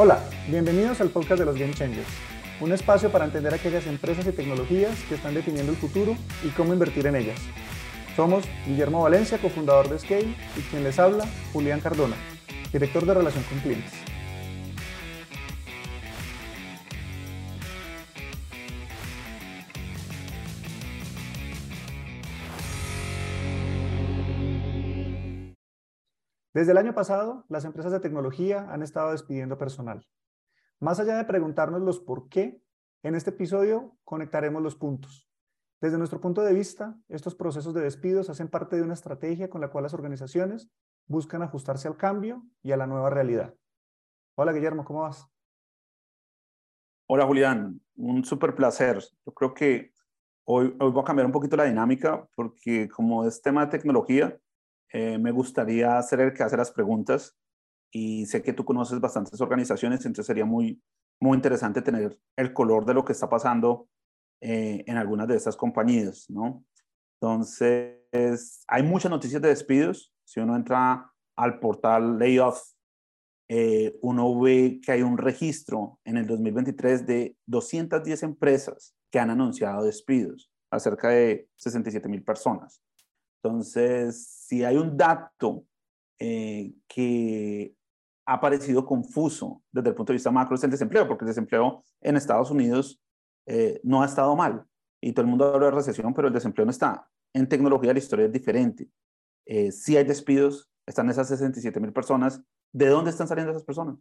Hola, bienvenidos al podcast de los Game Changers, un espacio para entender aquellas empresas y tecnologías que están definiendo el futuro y cómo invertir en ellas. Somos Guillermo Valencia, cofundador de Scale, y quien les habla, Julián Cardona, director de Relación con Clientes. Desde el año pasado, las empresas de tecnología han estado despidiendo personal. Más allá de preguntarnos los por qué, en este episodio conectaremos los puntos. Desde nuestro punto de vista, estos procesos de despidos hacen parte de una estrategia con la cual las organizaciones buscan ajustarse al cambio y a la nueva realidad. Hola Guillermo, ¿cómo vas? Hola Julián, un súper placer. Yo creo que hoy, hoy voy a cambiar un poquito la dinámica porque como es tema de tecnología, eh, me gustaría ser el que hace las preguntas y sé que tú conoces bastantes organizaciones, entonces sería muy, muy interesante tener el color de lo que está pasando eh, en algunas de estas compañías, ¿no? Entonces, hay muchas noticias de despidos. Si uno entra al portal Layoff, eh, uno ve que hay un registro en el 2023 de 210 empresas que han anunciado despidos, a cerca de 67 mil personas. Entonces, si hay un dato eh, que ha parecido confuso desde el punto de vista macro es el desempleo, porque el desempleo en Estados Unidos eh, no ha estado mal. Y todo el mundo habla de recesión, pero el desempleo no está. En tecnología la historia es diferente. Eh, si hay despidos, están esas 67 mil personas. ¿De dónde están saliendo esas personas?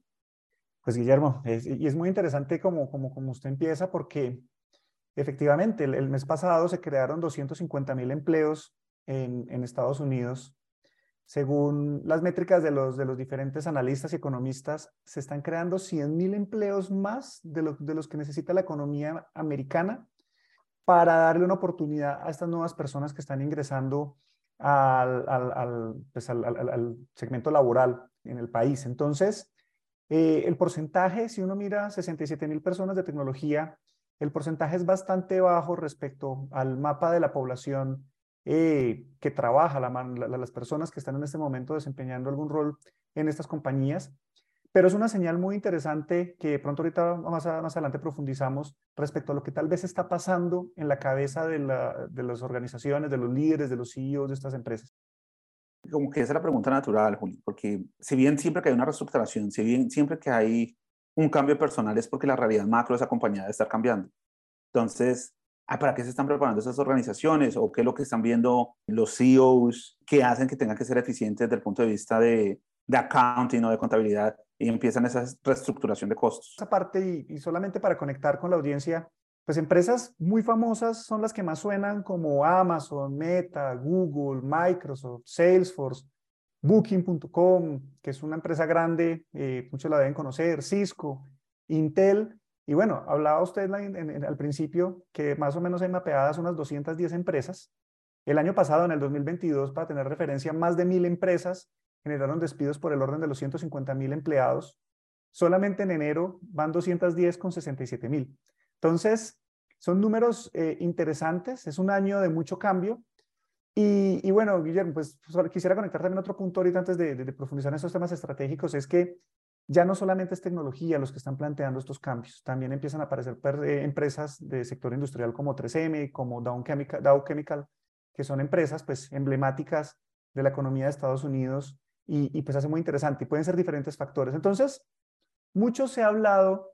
Pues Guillermo, y es muy interesante como, como, como usted empieza, porque efectivamente el, el mes pasado se crearon 250 mil empleos en, Estados Unidos, según las métricas de los, de los diferentes analistas y economistas, se están creando 100.000 empleos más de, de los que necesita la economía americana para darle una oportunidad a estas nuevas personas que están ingresando al, al, pues al, segmento laboral en el país. Entonces, eh, el porcentaje, si uno mira 67 mil personas de tecnología, el porcentaje es bastante bajo respecto al mapa de la población eh, que trabaja, las personas que están en este momento desempeñando algún rol en estas compañías. Pero es una señal muy interesante que pronto ahorita más, más adelante profundizamos respecto a lo que tal vez está pasando en la cabeza de, de las organizaciones, de los líderes, de los CEOs de estas empresas. Como que esa es la pregunta natural, Juli, porque si bien siempre que hay una reestructuración, si bien siempre que hay un cambio personal es porque la realidad macro de esa compañía debe estar cambiando. Entonces, ¿para qué se están preparando esas organizaciones? ¿O qué es lo que están viendo los CEOs que hacen que tengan que ser eficientes desde el punto de vista de, de accounting o de contabilidad y empiezan esa reestructuración de costos? Esa parte, y, solamente para conectar con la audiencia, pues empresas muy famosas son las que más suenan como Amazon, Meta, Google, Microsoft, Salesforce, Booking.com, que es una empresa grande, eh, muchos la deben conocer, Cisco, Intel, y bueno, hablaba usted al principio que más o menos hay mapeadas unas 210 empresas. El año pasado, en el 2022, para tener referencia, más de mil empresas generaron despidos por el orden de los 150 mil empleados. Solamente en enero van 210 con 67 mil. Entonces, son números eh, interesantes. Es un año de mucho cambio. Y, bueno, Guillermo, pues quisiera conectar también otro punto ahorita antes de, de profundizar en estos temas estratégicos. Es que ya no solamente es tecnología los que están planteando estos cambios, también empiezan a aparecer eh, empresas de sector industrial como 3M, como Dow Chemical, que son empresas pues emblemáticas de la economía de Estados Unidos y, pues hace muy interesante y pueden ser diferentes factores. Entonces, mucho se ha hablado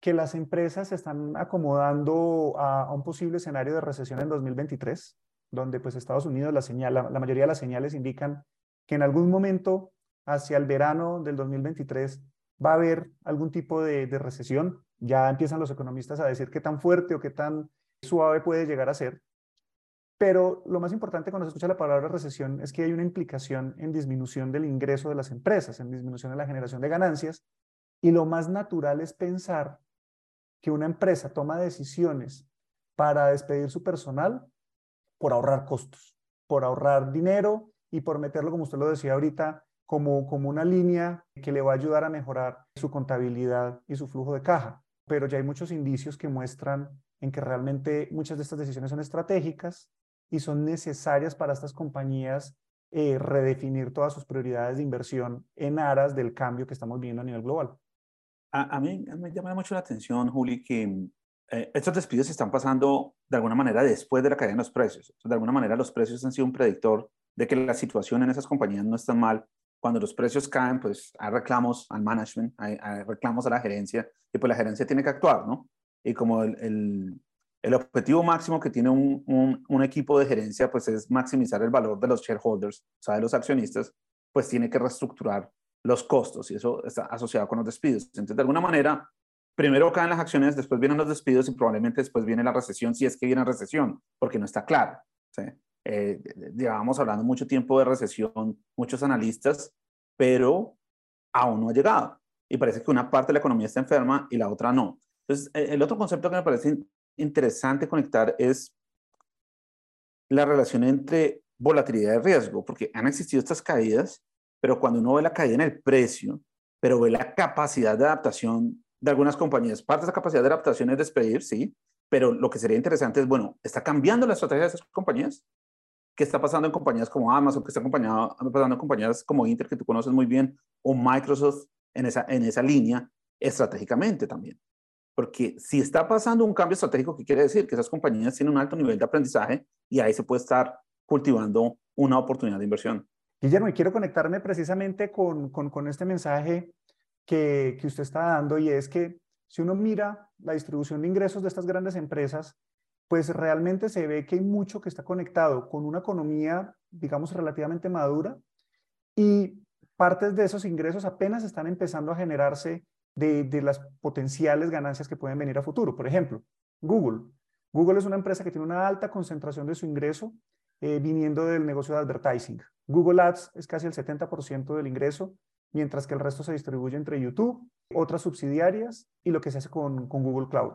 que las empresas se están acomodando a, un posible escenario de recesión en 2023, donde pues Estados Unidos, la, señal, la mayoría de las señales indican que en algún momento hacia el verano del 2023 va a haber algún tipo de, recesión. Ya empiezan los economistas a decir qué tan fuerte o qué tan suave puede llegar a ser. Pero lo más importante cuando se escucha la palabra recesión es que hay una implicación en disminución del ingreso de las empresas, en disminución de la generación de ganancias. Y lo más natural es pensar que una empresa toma decisiones para despedir su personal por ahorrar costos, por ahorrar dinero y por meterlo, como usted lo decía ahorita, como, como una línea que le va a ayudar a mejorar su contabilidad y su flujo de caja. Pero ya hay muchos indicios que muestran en que realmente muchas de estas decisiones son estratégicas y son necesarias para estas compañías eh, redefinir todas sus prioridades de inversión en aras del cambio que estamos viendo a nivel global. A, mí me llama mucho la atención, Juli, que eh, estos despidos se están pasando de alguna manera después de la caída de los precios. De alguna manera los precios han sido un predictor de que la situación en esas compañías no está mal. Cuando los precios caen, pues hay reclamos al management, hay, reclamos a la gerencia, y pues la gerencia tiene que actuar, ¿no? Y como el, el, objetivo máximo que tiene un, un, un, equipo de gerencia, pues es maximizar el valor de los shareholders, o sea, de los accionistas, pues tiene que reestructurar los costos y eso está asociado con los despidos. Entonces, de alguna manera, primero caen las acciones, después vienen los despidos y probablemente después viene la recesión, si es que viene recesión, porque no está claro. ¿sí? Eh, llevábamos hablando mucho tiempo de recesión, muchos analistas, pero aún no ha llegado. Y parece que una parte de la economía está enferma y la otra no. Entonces, eh, el otro concepto que me parece interesante conectar es la relación entre volatilidad y riesgo, porque han existido estas caídas, pero cuando uno ve la caída en el precio, pero ve la capacidad de adaptación de algunas compañías. Parte de esa capacidad de adaptación es despedir, sí, pero lo que sería interesante es, bueno, ¿está cambiando la estrategia de esas compañías? ¿Qué está pasando en compañías como Amazon? ¿Qué está pasando en compañías como Inter, que tú conoces muy bien, o Microsoft en esa, en esa línea estratégicamente también? Porque si está pasando un cambio estratégico, ¿qué quiere decir? Que esas compañías tienen un alto nivel de aprendizaje y ahí se puede estar cultivando una oportunidad de inversión. Guillermo, y quiero conectarme precisamente con, con, con este mensaje que, usted está dando y es que si uno mira la distribución de ingresos de estas grandes empresas, pues realmente se ve que hay mucho que está conectado con una economía, digamos, relativamente madura y partes de esos ingresos apenas están empezando a generarse de, de, las potenciales ganancias que pueden venir a futuro. Por ejemplo, Google. Google es una empresa que tiene una alta concentración de su ingreso eh, viniendo del negocio de advertising. Google Ads es casi el 70% del ingreso mientras que el resto se distribuye entre YouTube, otras subsidiarias y lo que se hace con, Google Cloud.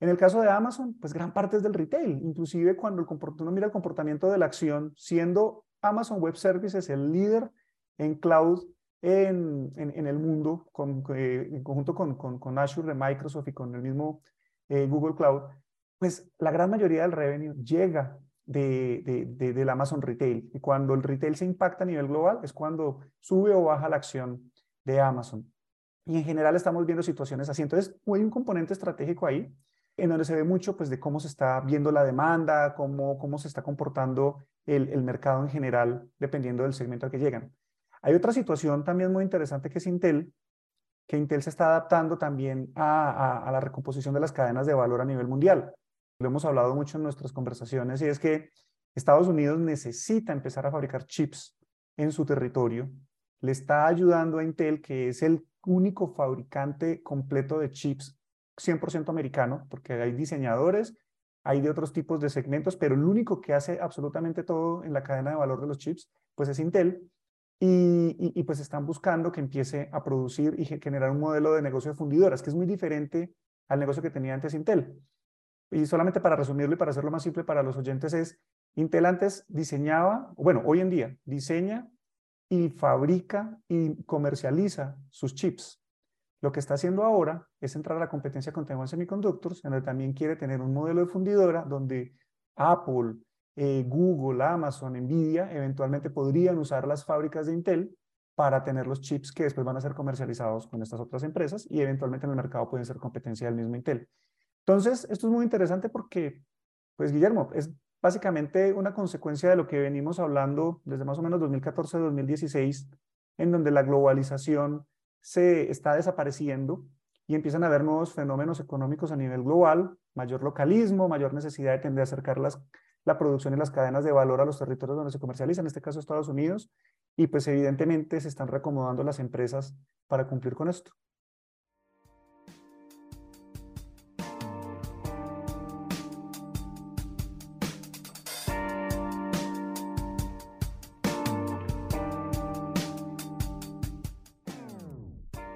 En el caso de Amazon, pues gran parte es del retail, inclusive cuando el uno mira el comportamiento de la acción, siendo Amazon Web Services el líder en cloud en, el mundo, eh, en conjunto con, Azure de Microsoft y con el mismo eh, Google Cloud, pues la gran mayoría del revenue llega de, del Amazon Retail. Y cuando el retail se impacta a nivel global es cuando sube o baja la acción de Amazon. Y en general estamos viendo situaciones así. Entonces, hay un componente estratégico ahí en donde se ve mucho pues, de cómo se está viendo la demanda, cómo, cómo se está comportando el, mercado en general, dependiendo del segmento al que llegan. Hay otra situación también muy interesante que es Intel, que Intel se está adaptando también a, a la recomposición de las cadenas de valor a nivel mundial lo hemos hablado mucho en nuestras conversaciones, y es que Estados Unidos necesita empezar a fabricar chips en su territorio. Le está ayudando a Intel, que es el único fabricante completo de chips 100% americano, porque hay diseñadores, hay de otros tipos de segmentos, pero el único que hace absolutamente todo en la cadena de valor de los chips, pues es Intel. Y, pues están buscando que empiece a producir y generar un modelo de negocio de fundidoras, que es muy diferente al negocio que tenía antes Intel. Y solamente para resumirlo y para hacerlo más simple para los oyentes es, Intel antes diseñaba, bueno, hoy en día diseña y fabrica y comercializa sus chips. Lo que está haciendo ahora es entrar a la competencia con Taiwan Semiconductors, en donde también quiere tener un modelo de fundidora donde Apple, eh, Google, Amazon, Nvidia eventualmente podrían usar las fábricas de Intel para tener los chips que después van a ser comercializados con estas otras empresas y eventualmente en el mercado pueden ser competencia del mismo Intel. Entonces, esto es muy interesante porque, pues Guillermo, es básicamente una consecuencia de lo que venimos hablando desde más o menos 2014-2016, en donde la globalización se está desapareciendo y empiezan a haber nuevos fenómenos económicos a nivel global, mayor localismo, mayor necesidad de tender a acercar la producción y las cadenas de valor a los territorios donde se comercializa, en este caso Estados Unidos, y pues evidentemente se están reacomodando las empresas para cumplir con esto.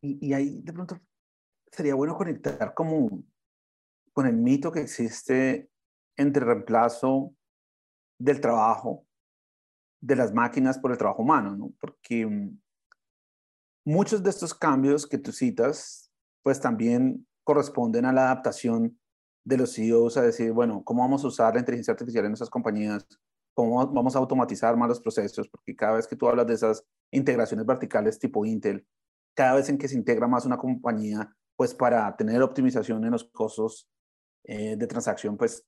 Y, ahí de pronto sería bueno conectar como con el mito que existe entre reemplazo del trabajo de las máquinas por el trabajo humano, ¿no? Porque mm, muchos de estos cambios que tú citas, pues también corresponden a la adaptación de los CEOs a decir, bueno, ¿cómo vamos a usar la inteligencia artificial en nuestras compañías? ¿Cómo vamos a automatizar más los procesos? Porque cada vez que tú hablas de esas integraciones verticales tipo Intel, cada vez en que se integra más una compañía, pues para tener optimización en los costos eh, de transacción, pues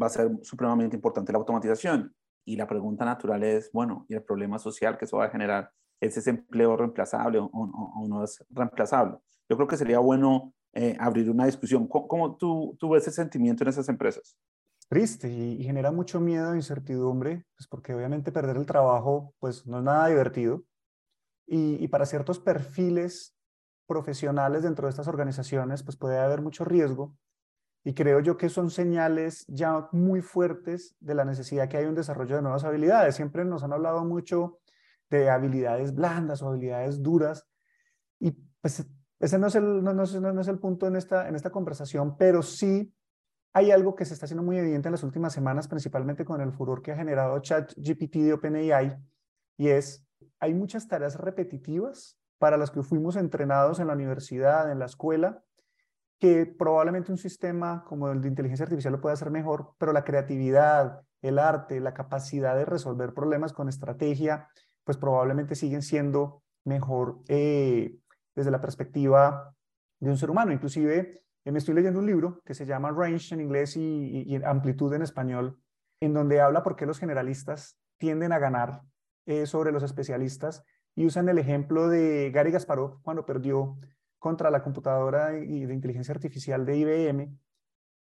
va a ser supremamente importante la automatización. Y la pregunta natural es, bueno, ¿y el problema social que eso va a generar? ¿Es ese empleo reemplazable o, o, no es reemplazable? Yo creo que sería bueno eh, abrir una discusión. ¿Cómo, tú, tú, ves ese sentimiento en esas empresas? Triste y, genera mucho miedo e incertidumbre, pues porque obviamente perder el trabajo pues no es nada divertido. Y, para ciertos perfiles profesionales dentro de estas organizaciones pues puede haber mucho riesgo y creo yo que son señales ya muy fuertes de la necesidad que hay un desarrollo de nuevas habilidades. Siempre nos han hablado mucho de habilidades blandas o habilidades duras. Y pues ese no es el, no, no, no es el punto en esta, en esta conversación, pero sí hay algo que se está haciendo muy evidente en las últimas semanas, principalmente con el furor que ha generado ChatGPT de OpenAI, y es, hay muchas tareas repetitivas para las que fuimos entrenados en la universidad, en la escuela, que probablemente un sistema como el de inteligencia artificial lo puede hacer mejor, pero la creatividad, el arte, la capacidad de resolver problemas con estrategia, pues probablemente siguen siendo mejor eh, desde la perspectiva de un ser humano. Inclusive eh, me estoy leyendo un libro que se llama Range en inglés y, Amplitud en español, en donde habla por qué los generalistas tienden a ganar eh, sobre los especialistas y usan el ejemplo de Gary Gasparov cuando perdió contra la computadora de inteligencia artificial de IBM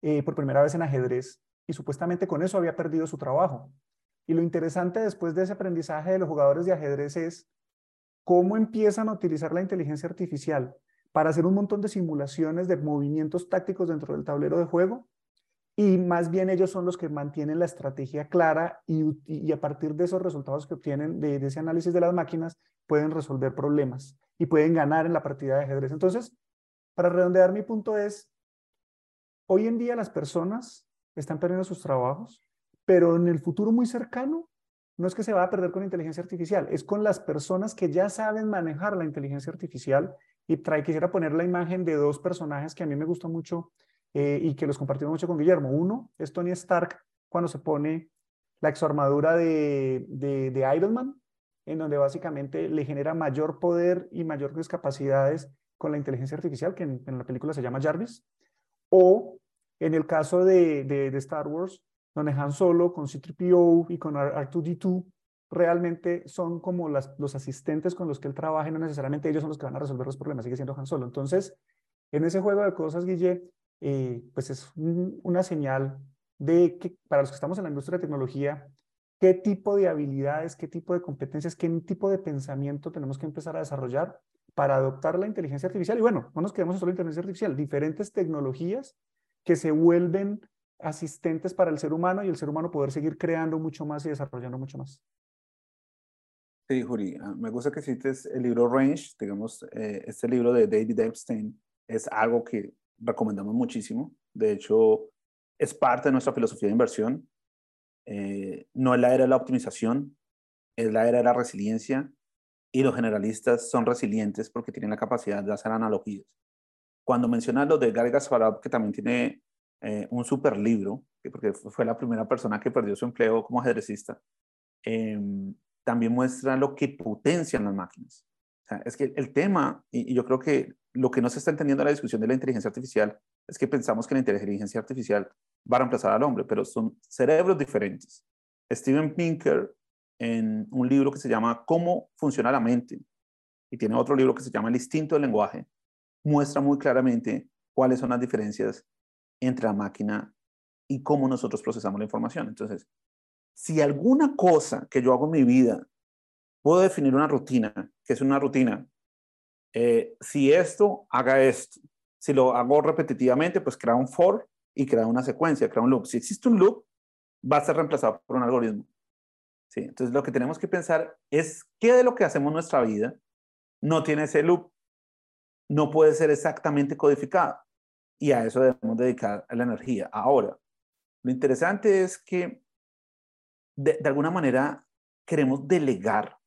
eh, por primera vez en ajedrez y supuestamente con eso había perdido su trabajo. Y lo interesante después de ese aprendizaje de los jugadores de ajedrez es cómo empiezan a utilizar la inteligencia artificial para hacer un montón de simulaciones de movimientos tácticos dentro del tablero de juego y más bien ellos son los que mantienen la estrategia clara y, a partir de esos resultados que obtienen de, ese análisis de las máquinas pueden resolver problemas y pueden ganar en la partida de ajedrez. Entonces, para redondear mi punto es, hoy en día las personas están perdiendo sus trabajos, pero en el futuro muy cercano no es que se va a perder con inteligencia artificial, es con las personas que ya saben manejar la inteligencia artificial. Y trae, quisiera poner la imagen de dos personajes que a mí me gustan mucho eh, y que los compartimos mucho con Guillermo. Uno es Tony Stark cuando se pone la exoarmadura de, de, de Iron Man en donde básicamente le genera mayor poder y mayores capacidades con la inteligencia artificial, que en, la película se llama Jarvis, o en el caso de, de, Star Wars, donde Han Solo con C-3PO y con R2D2 realmente son como las, los asistentes con los que él trabaja y no necesariamente ellos son los que van a resolver los problemas, sigue siendo Han Solo. Entonces, en ese juego de cosas, Guille, eh, pues es una señal de que para los que estamos en la industria de tecnología, qué tipo de habilidades, qué tipo de competencias, qué tipo de pensamiento tenemos que empezar a desarrollar para adoptar la inteligencia artificial. Y bueno, no nos quedemos solo en inteligencia artificial, diferentes tecnologías que se vuelven asistentes para el ser humano y el ser humano poder seguir creando mucho más y desarrollando mucho más. Sí, Juri, ah, me gusta que cites el libro Range, digamos, eh, este libro de David Epstein es algo que recomendamos muchísimo. De hecho, es parte de nuestra filosofía de inversión. Eh, no es la era de la optimización, es la era de la resiliencia y los generalistas son resilientes porque tienen la capacidad de hacer analogías. Cuando mencionas lo de Gary Kasparov, que también tiene eh, un super libro, porque fue la primera persona que perdió su empleo como ajedrecista, em, también muestra lo que potencian las máquinas. es que el tema, y, yo creo que lo que no se está entendiendo en la discusión de la inteligencia artificial, es que pensamos que la inteligencia artificial va a reemplazar al hombre, pero son cerebros diferentes. Steven Pinker, en un libro que se llama Cómo funciona la mente, y tiene otro libro que se llama El instinto del lenguaje, muestra muy claramente cuáles son las diferencias entre la máquina y cómo nosotros procesamos la información. Entonces, si alguna cosa que yo hago en mi vida, puedo definir una rutina, que es una rutina, eh, si esto, haga esto. Si lo hago repetitivamente, pues crea un for y crea una secuencia, crea un loop. Si existe un loop, va a ser reemplazado por un algoritmo. ¿Sí? Entonces, lo que tenemos que pensar es qué de lo que hacemos en nuestra vida no tiene ese loop. no puede ser exactamente codificado. Y a eso debemos dedicar la energía. Ahora, lo interesante es que de, alguna manera queremos delegar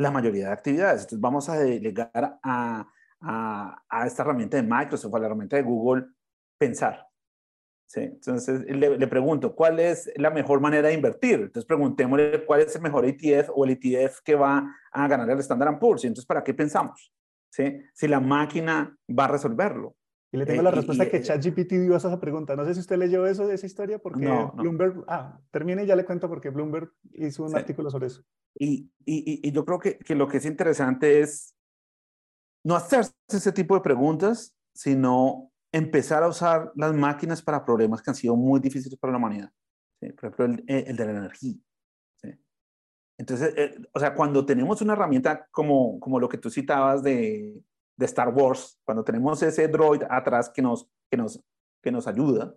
la mayoría de actividades. Entonces vamos a delegar a, a, esta herramienta de Microsoft, a la herramienta de Google, pensar. Entonces le, le, pregunto, ¿cuál es la mejor manera de invertir? Entonces preguntémosle cuál es el mejor ETF o el ETF que va a ganar el Standard Poor's. Entonces, ¿para qué pensamos? ¿Sí? Si la máquina va a resolverlo. Y le tengo la eh, respuesta que ChatGPT dio a esa pregunta. No sé si usted leyó eso de esa historia, porque Bloomberg, ah, termine y ya le cuento porque Bloomberg hizo un artículo sobre eso. Y, y, y yo creo que, que, lo que es interesante es no hacerse ese tipo de preguntas, sino empezar a usar las máquinas para problemas que han sido muy difíciles para la humanidad. Por ejemplo, el, el, de la energía. Entonces, eh, o sea, cuando tenemos una herramienta como, como lo que tú citabas de, de Star Wars, cuando tenemos ese droid atrás que nos, que nos, que nos ayuda,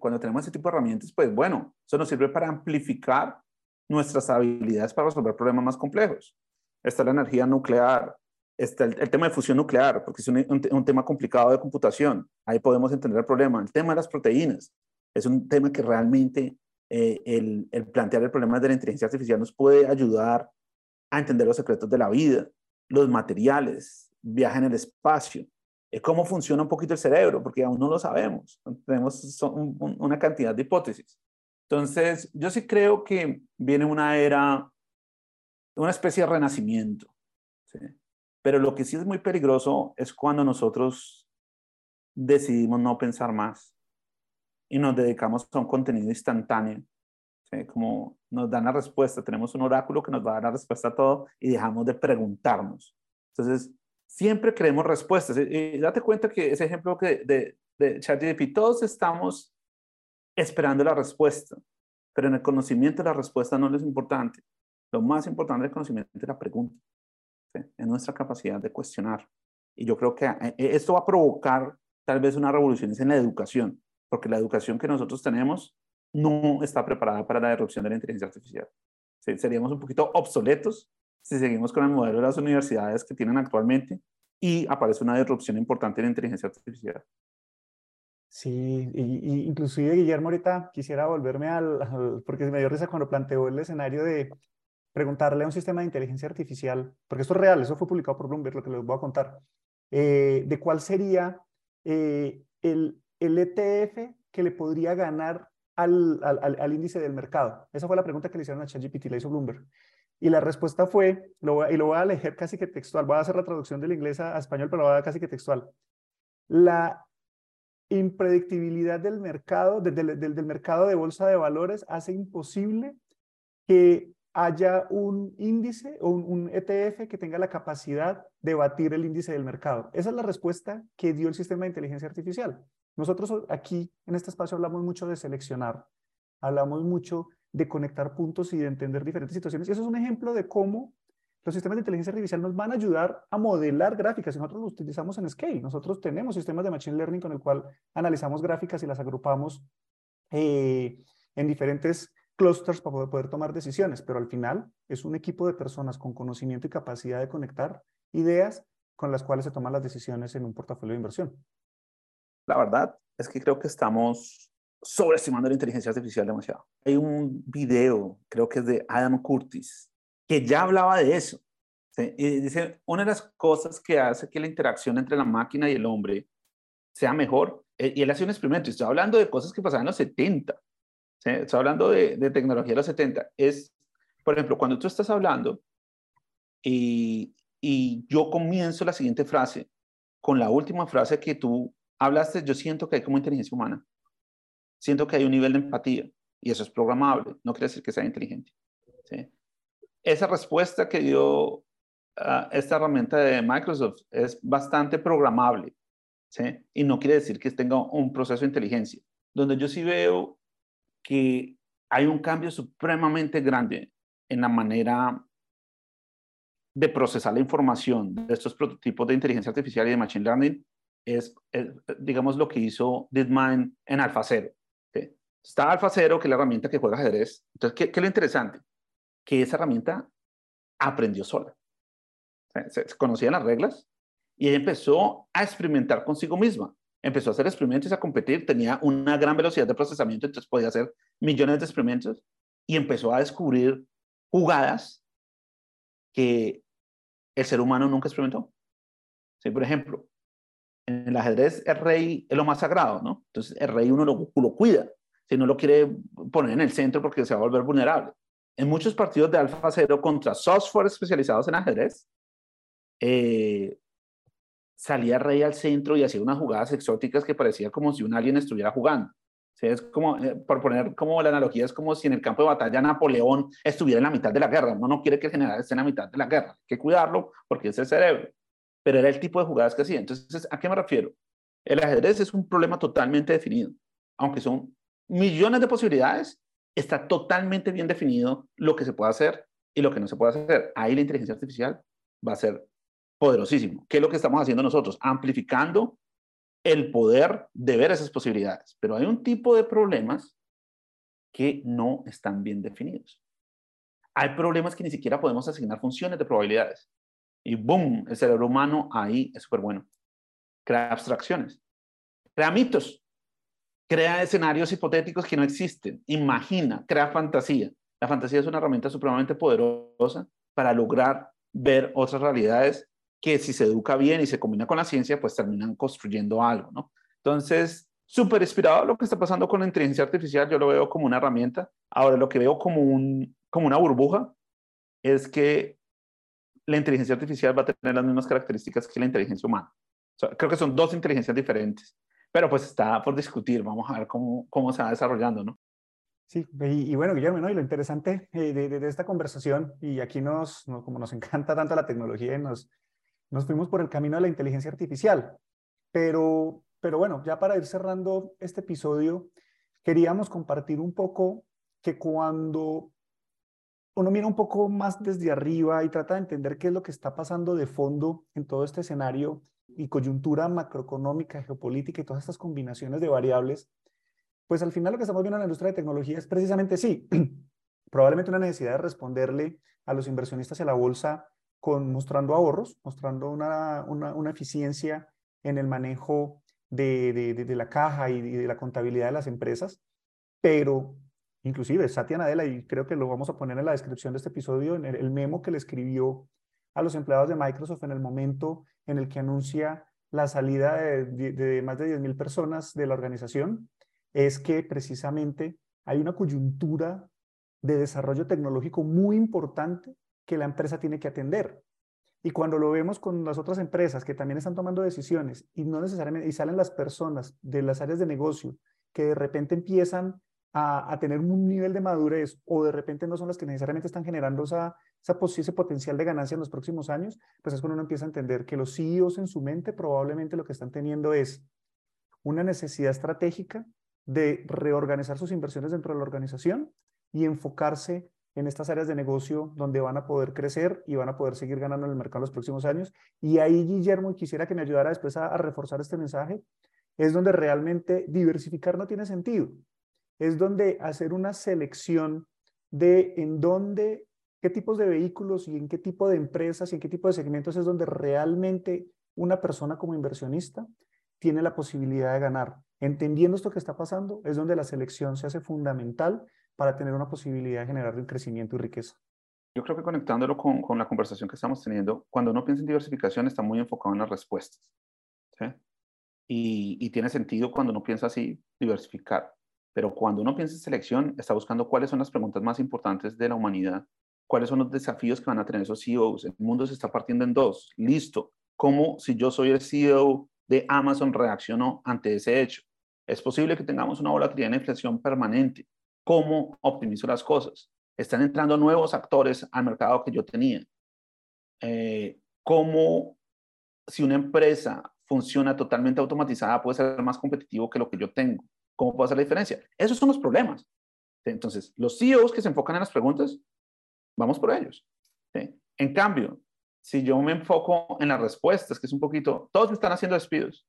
cuando tenemos ese tipo de herramientas, pues bueno, eso nos sirve para amplificar nuestras habilidades para resolver problemas más complejos. Está la energía nuclear, está el, tema de fusión nuclear, porque es un, un, tema complicado de computación. Ahí podemos entender el problema. El tema de las proteínas es un tema que realmente eh, el, el plantear el problema de la inteligencia artificial nos puede ayudar a entender los secretos de la vida, los materiales, viaje en el espacio, cómo funciona un poquito el cerebro, porque aún no lo sabemos. Tenemos una cantidad de hipótesis. Entonces, yo sí creo que viene una era, una especie de renacimiento. Pero lo que sí es muy peligroso es cuando nosotros decidimos no pensar más y nos dedicamos a un contenido instantáneo. Como nos dan la respuesta, tenemos un oráculo que nos va a dar la respuesta a todo y dejamos de preguntarnos. Entonces, siempre queremos respuestas. Y, date cuenta que ese ejemplo de, de ChatGPT, todos estamos esperando la respuesta, pero en el conocimiento la respuesta no es importante. Lo más importante del conocimiento es la pregunta, es nuestra capacidad de cuestionar. Y yo creo que eh, eh, esto va a provocar tal vez una revolución en la educación, porque la educación que nosotros tenemos no está preparada para la erupción de la inteligencia artificial. Seríamos un poquito obsoletos si seguimos con el modelo de las universidades que tienen actualmente y aparece una disrupción importante en inteligencia artificial. Sí, y, inclusive Guillermo ahorita quisiera volverme al, porque me dio risa cuando planteó el escenario de preguntarle a un sistema de inteligencia artificial, porque esto es real, eso fue publicado por Bloomberg, lo que les voy a contar, eh, de cuál sería eh, el, el ETF que le podría ganar al, al, al, índice del mercado. Esa fue la pregunta que le hicieron a ChatGPT, la hizo Bloomberg. Y la respuesta fue, y lo voy a leer casi que textual, voy a hacer la traducción del inglés a, español, pero lo voy a dar casi que textual. La impredictibilidad del mercado, del, del, mercado de bolsa de valores hace imposible que haya un índice o un, un, ETF que tenga la capacidad de batir el índice del mercado. Esa es la respuesta que dio el sistema de inteligencia artificial. Nosotros aquí en este espacio hablamos mucho de seleccionar, hablamos mucho de conectar puntos y de entender diferentes situaciones. Y eso es un ejemplo de cómo los sistemas de inteligencia artificial nos van a ayudar a modelar gráficas. Nosotros lo utilizamos en Scale. Nosotros tenemos sistemas de Machine Learning con el cual analizamos gráficas y las agrupamos eh, en diferentes clusters para poder tomar decisiones. Pero al final es un equipo de personas con conocimiento y capacidad de conectar ideas con las cuales se toman las decisiones en un portafolio de inversión. La verdad es que creo que estamos sobreestimando la inteligencia artificial demasiado. Hay un video, creo que es de Adam Curtis, que ya hablaba de eso. Y dice, una de las cosas que hace que la interacción entre la máquina y el hombre sea mejor, eh, y él hace un experimento, estoy hablando de cosas que pasaban en los 70, estoy hablando de, de, tecnología de los 70, es, por ejemplo, cuando tú estás hablando y, y yo comienzo la siguiente frase, con la última frase que tú hablaste, yo siento que hay como inteligencia humana siento que hay un nivel de empatía y eso es programable, no quiere decir que sea inteligente. ¿sí? Esa respuesta que dio uh, esta herramienta de Microsoft es bastante programable ¿sí? y no quiere decir que tenga un proceso de inteligencia, donde yo sí veo que hay un cambio supremamente grande en la manera de procesar la información de estos prototipos de inteligencia artificial y de machine learning es, es digamos, lo que hizo DeepMind en AlphaZero. Está Alfa Cero, que es la herramienta que juega ajedrez. Entonces, ¿qué, es lo interesante? Que esa herramienta aprendió sola. Se, conocían las reglas y ella empezó a experimentar consigo misma. Empezó a hacer experimentos, a competir, tenía una gran velocidad de procesamiento, entonces podía hacer millones de experimentos y empezó a descubrir jugadas que el ser humano nunca experimentó. ¿Sí? Por ejemplo, en el ajedrez el rey es lo más sagrado, ¿no? Entonces el rey uno lo, lo cuida, si no lo quiere poner en el centro porque se va a volver vulnerable. En muchos partidos de Alfa Cero contra software especializados en ajedrez, eh, salía Rey al centro y hacía unas jugadas exóticas que parecía como si un alien estuviera jugando. es como, eh, por poner como la analogía, es como si en el campo de batalla Napoleón estuviera en la mitad de la guerra. Uno no quiere que el general esté en la mitad de la guerra. Hay que cuidarlo porque es el cerebro. Pero era el tipo de jugadas que hacía. Entonces, ¿a qué me refiero? El ajedrez es un problema totalmente definido. Aunque son millones de posibilidades, está totalmente bien definido lo que se puede hacer y lo que no se puede hacer. Ahí la inteligencia artificial va a ser poderosísimo. ¿Qué es lo que estamos haciendo nosotros? Amplificando el poder de ver esas posibilidades. Pero hay un tipo de problemas que no están bien definidos. Hay problemas que ni siquiera podemos asignar funciones de probabilidades. Y boom, el cerebro humano ahí es súper bueno. Crea abstracciones, crea mitos, crea escenarios hipotéticos que no existen, imagina, crea fantasía. La fantasía es una herramienta supremamente poderosa para lograr ver otras realidades que si se educa bien y se combina con la ciencia, pues terminan construyendo algo, ¿no? Entonces, súper inspirado lo que está pasando con la inteligencia artificial, yo lo veo como una herramienta. Ahora, lo que veo como, un, como una burbuja es que la inteligencia artificial va a tener las mismas características que la inteligencia humana. creo que son dos inteligencias diferentes, pero pues está por discutir, vamos a ver cómo, cómo se va desarrollando, ¿no? Sí, y, bueno, Guillermo, ¿no? y lo interesante eh, de, de, esta conversación, y aquí nos, como nos encanta tanto la tecnología nos, nos fuimos por el camino de la inteligencia artificial. Pero, pero bueno, ya para ir cerrando este episodio, queríamos compartir un poco que cuando uno mira un poco más desde arriba y trata de entender qué es lo que está pasando de fondo en todo este escenario y coyuntura macroeconómica, geopolítica y todas estas combinaciones de variables, pues al final lo que estamos viendo en la industria de tecnología es precisamente sí, probablemente una necesidad de responderle a los inversionistas y a la bolsa con, mostrando ahorros, mostrando una, una, eficiencia en el manejo de, de, la caja y de, la contabilidad de las empresas, pero inclusive Satya Nadella, y creo que lo vamos a poner en la descripción de este episodio, en el, memo que le escribió a los empleados de Microsoft en el momento en el que anuncia la salida de, de más de 10.000 personas de la organización, es que precisamente hay una coyuntura de desarrollo tecnológico muy importante que la empresa tiene que atender. Y cuando lo vemos con las otras empresas que también están tomando decisiones y no necesariamente, y salen las personas de las áreas de negocio que de repente empiezan a, tener un nivel de madurez o de repente no son las que necesariamente están generando esa, ese potencial de ganancia en los próximos años, pues es cuando uno empieza a entender que los CEOs en su mente probablemente lo que están teniendo es una necesidad estratégica de reorganizar sus inversiones dentro de la organización y enfocarse en estas áreas de negocio donde van a poder crecer y van a poder seguir ganando en el mercado en los próximos años. Y ahí, Guillermo, y quisiera que me ayudara después a, reforzar este mensaje, es donde realmente diversificar no tiene sentido. Es donde hacer una selección de en dónde, qué tipos de vehículos y en qué tipo de empresas y en qué tipo de segmentos es donde realmente una persona como inversionista tiene la posibilidad de ganar. Entendiendo esto que está pasando, es donde la selección se hace fundamental para tener una posibilidad de generar un crecimiento y riqueza. Yo creo que conectándolo con, con, la conversación que estamos teniendo, cuando uno piensa en diversificación está muy enfocado en las respuestas. Y, y, tiene sentido cuando uno piensa así, diversificar. Pero cuando uno piensa en selección, está buscando cuáles son las preguntas más importantes de la humanidad, cuáles son los desafíos que van a tener esos CEOs. El mundo se está partiendo en dos. Listo. ¿Cómo si yo soy el CEO de Amazon reacciono ante ese hecho? Es posible que tengamos una volatilidad en inflación permanente cómo optimizo las cosas. Están entrando nuevos actores al mercado que yo tenía. Eh, cómo si una empresa funciona totalmente automatizada puede ser más competitivo que lo que yo tengo. ¿Cómo puedo hacer la diferencia? Esos son los problemas. Entonces, los CEOs que se enfocan en las preguntas, vamos por ellos. En cambio, si yo me enfoco en las respuestas, que es un poquito, todos me están haciendo despidos,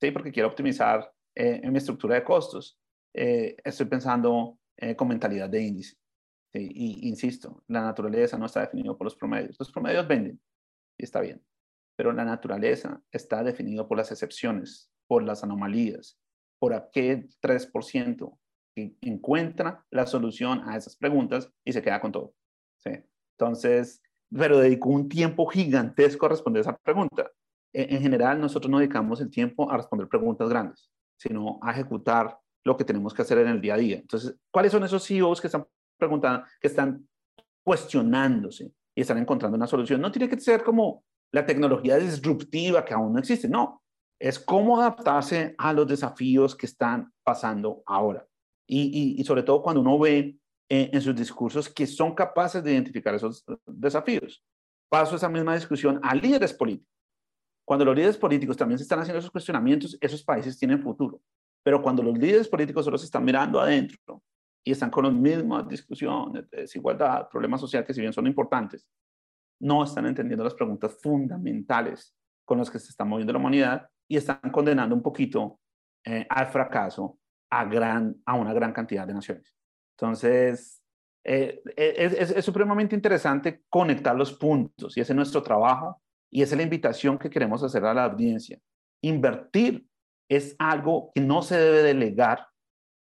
¿sí? porque quiero optimizar eh, en mi estructura de costos. Eh, estoy pensando eh, con mentalidad de índice. Y insisto, la naturaleza no está definida por los promedios. Los promedios venden y está bien. pero la naturaleza está definida por las excepciones, por las anomalías, por aquel 3% que encuentra la solución a esas preguntas y se queda con todo. ¿sí? Entonces, pero dedicó un tiempo gigantesco a responder esa pregunta. E, en general, nosotros no dedicamos el tiempo a responder preguntas grandes, sino a ejecutar lo que tenemos que hacer en el día a día. Entonces, ¿cuáles son esos CEOs que están preguntando, que están cuestionándose y están encontrando una solución? No tiene que ser como la tecnología disruptiva que aún no existe, no. Es cómo adaptarse a los desafíos que están pasando ahora. Y, sobre todo cuando uno ve eh, en sus discursos que son capaces de identificar esos desafíos. Paso esa misma discusión a líderes políticos. Cuando los líderes políticos también se están haciendo esos cuestionamientos, esos países tienen futuro. Pero cuando los líderes políticos solo se están mirando adentro y están con las mismas discusiones de desigualdad, problemas sociales que si bien son importantes, no están entendiendo las preguntas fundamentales con las que se está moviendo la humanidad y están condenando un poquito eh, al fracaso a, gran, a una gran cantidad de naciones. Entonces, eh, es, es, supremamente interesante conectar los puntos y ese es nuestro trabajo y esa es la invitación que queremos hacer a la audiencia. Invertir es algo que no se debe delegar,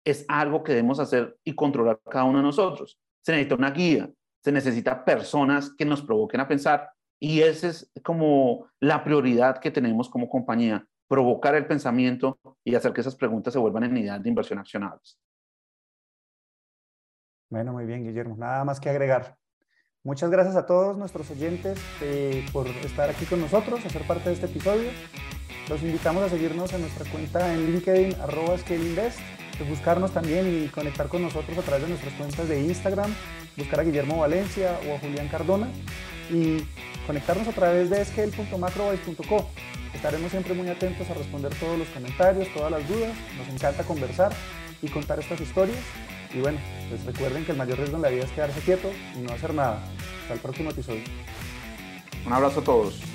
es algo que debemos hacer y controlar cada uno de nosotros. Se necesita una guía, se necesita personas que nos provoquen a pensar y esa es como la prioridad que tenemos como compañía, provocar el pensamiento y hacer que esas preguntas se vuelvan en ideas de inversión accionables. Bueno, muy bien, Guillermo. Nada más que agregar. Muchas gracias a todos nuestros oyentes eh, por estar aquí con nosotros, a ser parte de este episodio. Los invitamos a seguirnos en nuestra cuenta en LinkedIn, arroba ScaleInvest, buscarnos también y conectar con nosotros a través de nuestras cuentas de Instagram, buscar a Guillermo Valencia o a Julián Cardona y conectarnos a través de scale.macrovice.co. Estaremos siempre muy atentos a responder todos los comentarios, todas las dudas. Nos encanta conversar y contar estas historias. Y bueno, pues recuerden que el mayor riesgo en la vida es quedarse quieto y no hacer nada. Hasta el próximo episodio. Un abrazo a todos.